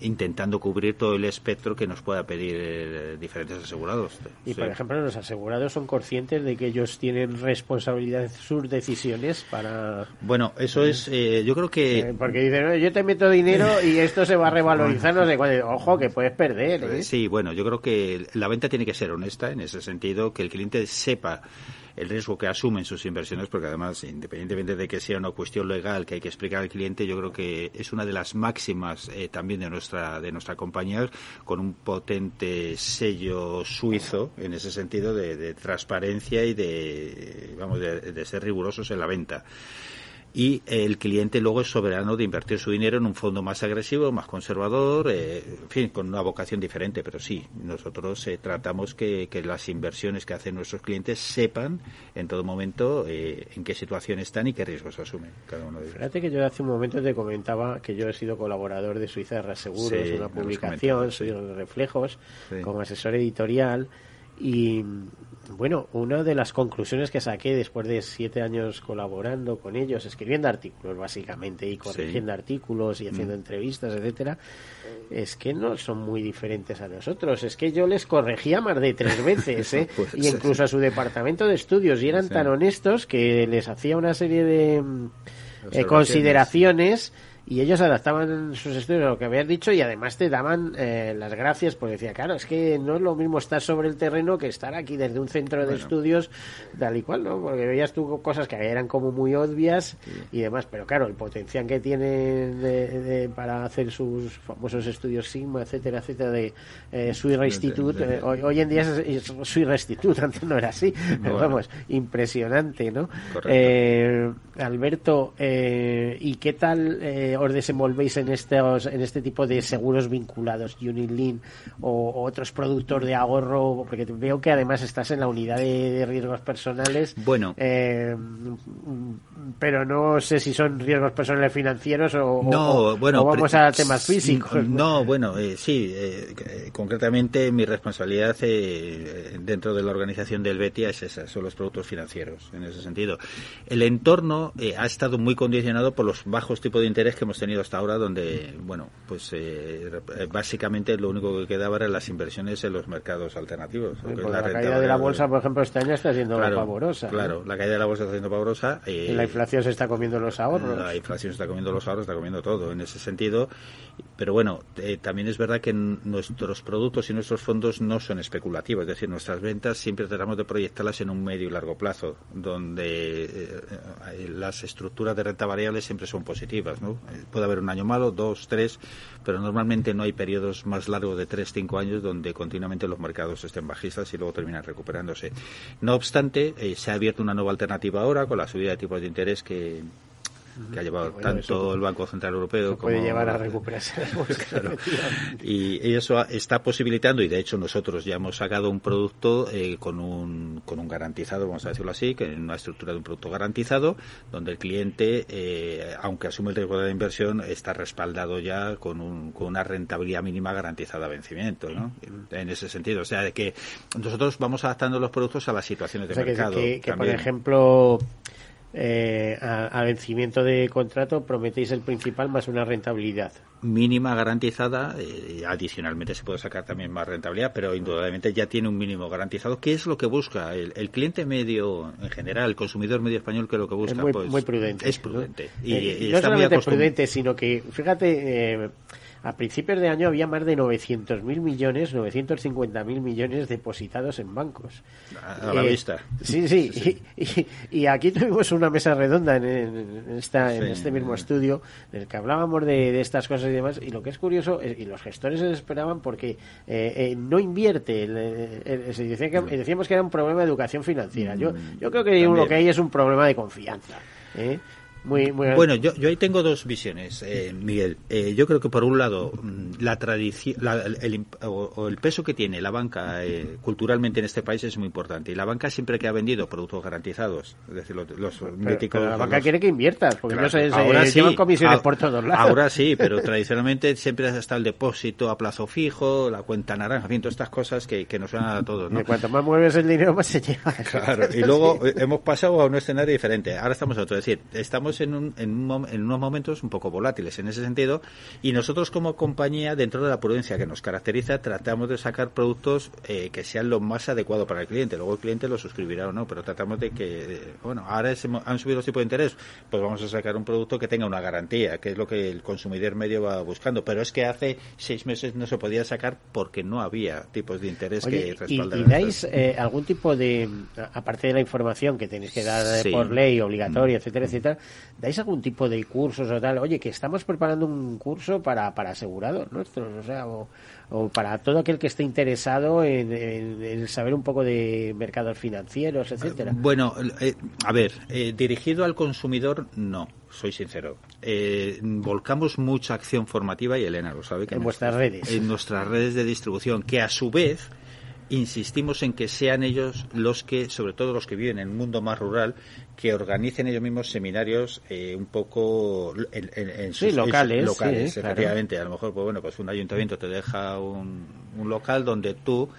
intentando cubrir todo el espectro que nos pueda pedir eh, diferentes asegurados. Y, por ejemplo, los asegurados son conscientes de que ellos tienen responsabilidad en sus decisiones para... Bueno, eso es, eh, yo creo que... Eh, porque dicen, yo te meto dinero y esto se va a revalorizar, no sé Ojo, que puedes perder. Sí, bueno, yo creo que la venta tiene que ser honesta en ese sentido, que el cliente sepa el riesgo que asumen sus inversiones, porque además, independientemente de que sea una cuestión legal que hay que explicar al cliente, yo creo que es una de las máximas eh, también de nuestra de nuestra compañía, con un potente sello suizo en ese sentido de, transparencia y de vamos de ser rigurosos en la venta y el cliente luego es soberano de invertir su dinero en un fondo más agresivo, más conservador, eh, en fin, con una vocación diferente, pero sí, nosotros eh, tratamos que, las inversiones que hacen nuestros clientes sepan en todo momento eh, en qué situación están y qué riesgos asumen cada uno de ellos. Fíjate que yo hace un momento te comentaba que yo he sido colaborador de Suiza de Reaseguros, una publicación, soy de Reflejos, como asesor editorial y bueno, una de las conclusiones que saqué después de siete años colaborando con ellos, escribiendo artículos básicamente y corrigiendo artículos y haciendo mm. entrevistas, etcétera, es que no son muy diferentes a nosotros. Es que yo les corregía más de tres veces, ¿eh? y incluso a su departamento de estudios y eran tan honestos que les hacía una serie de mm, eh, consideraciones y ellos adaptaban sus estudios a lo que habías dicho y además te daban eh, las gracias porque decía, claro, es que no es lo mismo estar sobre el terreno que estar aquí desde un centro de estudios tal y cual, ¿no? Porque veías tú cosas que eran como muy obvias y demás, pero claro, el potencial que tienen de, para hacer sus famosos estudios Sigma, etcétera, etcétera, de eh, Sui Institute, eh, hoy, en día es, Sui Institute, antes no era así, pero vamos, impresionante, ¿no? Eh, Alberto, ¿y qué tal? Eh, eh, os desenvolvéis en estos, en este tipo de seguros vinculados, Unilin o, o otros productos de ahorro? Porque veo que además estás en la unidad de, riesgos personales. Bueno. Eh, pero no sé si son riesgos personales financieros o, no, bueno, vamos a temas físicos. No, bueno, eh, sí, concretamente mi responsabilidad dentro de la organización del Betia es esa, son los productos financieros, en ese sentido. El entorno ha estado muy condicionado por los bajos tipos de interés que hemos tenido hasta ahora, donde, bueno, pues eh, básicamente lo único que quedaba eran las inversiones en los mercados alternativos. Pues la, caída de la bolsa, por ejemplo, este año está siendo pavorosa. Claro, la caída de la bolsa está siendo pavorosa. y la inflación se está comiendo los ahorros. La inflación se está comiendo los ahorros, está comiendo todo en ese sentido. Pero bueno, eh, también es verdad que nuestros productos y nuestros fondos no son especulativos, es decir, nuestras ventas siempre tratamos de proyectarlas en un medio y largo plazo, donde eh, las estructuras de renta variable siempre son positivas. ¿no? Eh, puede haber un año malo, dos, tres, pero normalmente no hay periodos más largos de tres, cinco años donde continuamente los mercados estén bajistas y luego terminan recuperándose. No obstante, se ha abierto una nueva alternativa ahora con la subida de tipos de interés que que ha llevado tanto el Banco Central Europeo como puede llevar a recuperarse y eso está posibilitando y de hecho nosotros ya hemos sacado un producto eh, con un con un garantizado vamos a decirlo así que en una estructura de un producto garantizado donde el cliente eh, aunque asume el riesgo de la inversión está respaldado ya con, un, con una rentabilidad mínima garantizada a vencimiento ¿no? en ese sentido. O sea de que nosotros vamos adaptando los productos a las situaciones de mercado que por ejemplo eh, a, vencimiento de contrato prometéis el principal más una rentabilidad. Mínima garantizada eh, adicionalmente se puede sacar también más rentabilidad pero indudablemente ya tiene un mínimo garantizado. ¿qué es lo que busca el, cliente medio en general el consumidor medio español que es lo que busca es muy, pues, prudente. es prudente. Y, eh, no solamente prudente sino que fíjate a principios de año había más de 900.000 millones, 950.000 millones depositados en bancos. A, la vista. Sí, sí. Y, aquí tuvimos una mesa redonda en, esta, en este mismo estudio en el que hablábamos de, estas cosas y demás. Y lo que es curioso, y los gestores se esperaban porque eh, eh, no invierte. decíamos que era un problema de educación financiera. Yo, yo creo que lo que hay es un problema de confianza. ¿eh? Bueno, yo, yo ahí tengo dos visiones, eh, Miguel. Eh, yo creo que por un lado, mm, la tradición, el, o, el peso que tiene la banca eh, culturalmente en este país es muy importante. Y la banca siempre que ha vendido productos garantizados, es decir, los, los míticos. la banca quiere que inviertas, porque no se, ahora sí, comisiones por todos lados. Ahora sí, pero tradicionalmente siempre ha estado el depósito a plazo fijo, la cuenta naranja, en fin, todas estas cosas que, que nos suenan a todos. ¿no? cuanto más mueves el dinero, más se lleva. Claro, y luego hemos pasado a un escenario diferente. Ahora estamos a otro, es decir, estamos en, en, unos momentos un poco volátiles en ese sentido y nosotros como compañía, dentro de la prudencia que nos caracteriza, tratamos de sacar productos eh, que sean lo más adecuado para el cliente. Luego el cliente lo suscribirá o no, pero tratamos de que, bueno, ahora han subido los tipos de interés, pues vamos a sacar un producto que tenga una garantía, que es lo que el consumidor medio va buscando. Pero es que hace seis meses no se podía sacar porque no había tipos de interés que respaldaran. ¿Y, dais eh, algún tipo de, aparte de la información que tenéis que dar eh, por ley obligatoria, etcétera, etcétera, dais algún tipo de cursos o tal? Oye, que estamos preparando un curso para, para asegurados nuestros, o sea, o, para todo aquel que esté interesado en, saber un poco de mercados financieros, etcétera. Bueno, eh, a ver, eh, dirigido al consumidor, no soy sincero. Eh, volcamos mucha acción formativa y Elena lo sabe. Que en vuestras redes. En nuestras redes de distribución, que a su vez insistimos en que sean ellos los que, sobre todo los que viven en el mundo más rural, que organicen ellos mismos seminarios eh, un poco en, sus, locales, locales efectivamente. A lo mejor, pues bueno, pues un ayuntamiento te deja un, un local donde tú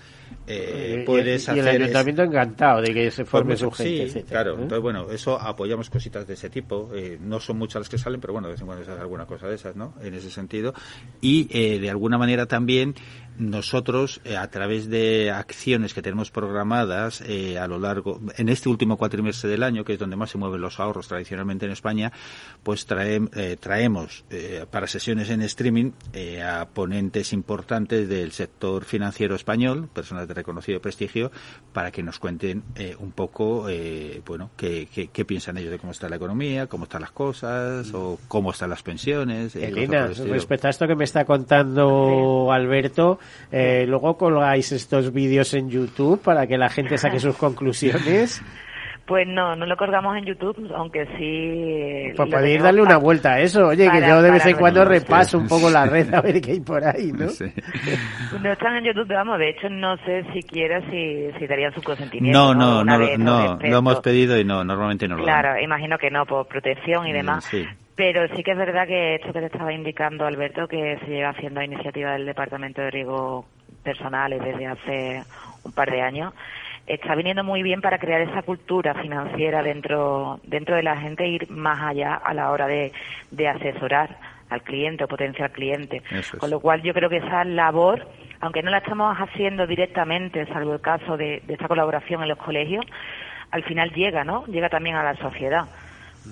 eh, puedes y, el ayuntamiento encantado de que se forme su gente, sí, claro. ¿eh? Entonces, bueno, eso apoyamos cositas de ese tipo. no son muchas las que salen, pero bueno, de vez en cuando se hace alguna cosa de esas, ¿no? En ese sentido. Y de alguna manera también nosotros, eh, a través de acciones que tenemos programadas eh, a lo largo, en este último cuatrimestre del año, que es donde más se mueven los ahorros tradicionalmente en España, pues eh, traemos para sesiones en streaming a ponentes importantes del sector financiero español, personas de reconocido prestigio, para que nos cuenten un poco, bueno, qué, qué, piensan ellos de cómo está la economía, cómo están las cosas, o cómo están las pensiones. Elena, respecto a esto que me está contando Alberto, eh, luego colgáis estos vídeos en YouTube para que la gente saque sus conclusiones. Pues no, no lo colgamos en YouTube, aunque sí... Pues podéis darle una vuelta a eso. Oye, que yo de vez en cuando repaso un poco la red a ver qué hay por ahí, ¿no? No están en YouTube, vamos, de hecho no sé siquiera si, si darían su consentimiento. No, no, no, no, lo hemos pedido y no, normalmente no lo dan. Claro, imagino que no, por protección y demás. Sí. Pero sí que es verdad que esto que te estaba indicando, Alberto, que se lleva haciendo a iniciativa del Departamento de Riego Personales desde hace un par de años, está viniendo muy bien para crear esa cultura financiera dentro, dentro de la gente e ir más allá a la hora de, de asesorar al cliente o potencial cliente. Es. Con lo cual yo creo que esa labor, aunque no la estamos haciendo directamente, salvo el caso de, de esta colaboración en los colegios, al final llega, ¿no? Llega también a la sociedad.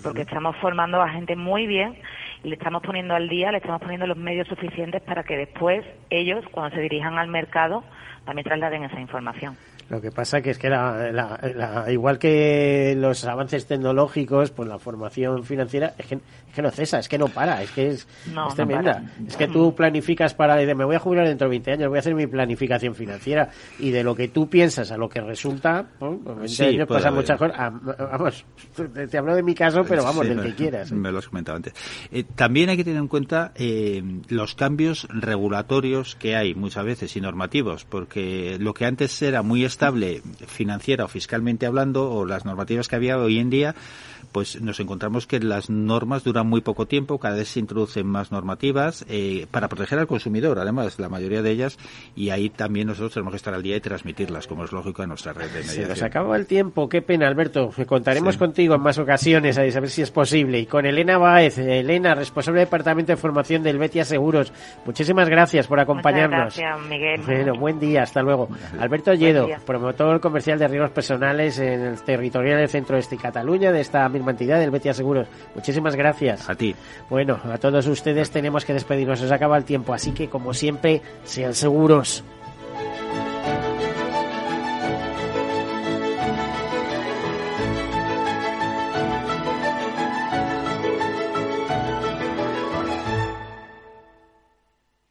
Porque estamos formando a gente muy bien y le estamos poniendo al día, le estamos poniendo los medios suficientes para que después ellos, cuando se dirijan al mercado, también trasladen esa información. Lo que pasa que es que la, la- la- igual que los avances tecnológicos, pues la formación financiera es que, es que no cesa, es que no para, es que es, No, es no tremenda. es que tú planificas para, dices, me voy a jubilar dentro de 20 años, voy a hacer mi planificación financiera y de lo que tú piensas a lo que resulta, pues, 20 Sí, años pasan haber. muchas cosas. Ah, Vamos, te, te hablo de mi caso, pero vamos, Sí, del me- que quieras. Me lo has comentado antes. Eh, también hay que tener en cuenta eh, los cambios regulatorios que hay muchas veces y normativos, porque lo que antes era muy estable financiera o fiscalmente hablando, o las normativas que había hoy en día, pues nos encontramos que las normas duran muy poco tiempo, cada vez se introducen más normativas eh, para proteger al consumidor, además, la mayoría de ellas, y ahí también nosotros tenemos que estar al día y transmitirlas, como es lógico, a nuestra red de Se mediación. nos acabó el tiempo, qué pena, Alberto. Contaremos Sí. contigo en más ocasiones a ver si es posible. Y con Elena Báez, Elena, responsable del Departamento de Formación del Betia Seguros. Muchísimas gracias por acompañarnos. Muchas gracias, Miguel. Bueno, buen día, hasta luego. Alberto Lledo, día. Promotor comercial de riesgos personales en el territorial del centro este de Cataluña, de esta misma entidad, del Betia Seguros. Muchísimas gracias. A ti. Bueno, a todos ustedes tenemos que despedirnos, se acaba el tiempo, así que como siempre, sean seguros.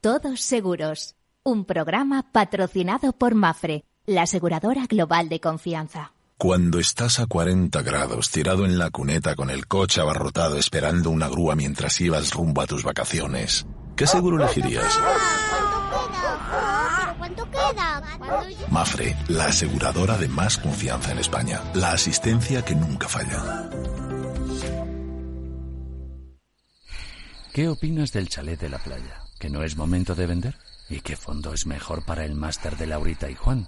Todos seguros. Un programa patrocinado por Mafre, la aseguradora global de confianza. Cuando estás a 40 grados tirado en la cuneta con el coche abarrotado esperando una grúa mientras ibas rumbo a tus vacaciones, ¿qué seguro elegirías? ¿Cuánto queda? ¿Cuándo ya- Mafre, la aseguradora de más confianza en España. La asistencia que nunca falla. ¿Qué opinas del chalet de la playa? ¿Que no es momento de vender? ¿Y qué fondo es mejor para el máster de Laurita y Juan?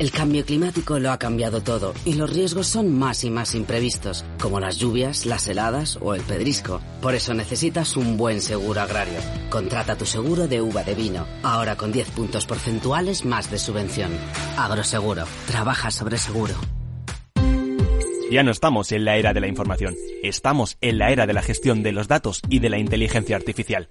El cambio climático lo ha cambiado todo y los riesgos son más y más imprevistos, como las lluvias, las heladas o el pedrisco. Por eso necesitas un buen seguro agrario. Contrata tu seguro de uva de vino, ahora con 10 puntos porcentuales más de subvención. Agroseguro, trabaja sobre seguro. Ya no estamos en la era de la información, estamos en la era de la gestión de los datos y de la inteligencia artificial.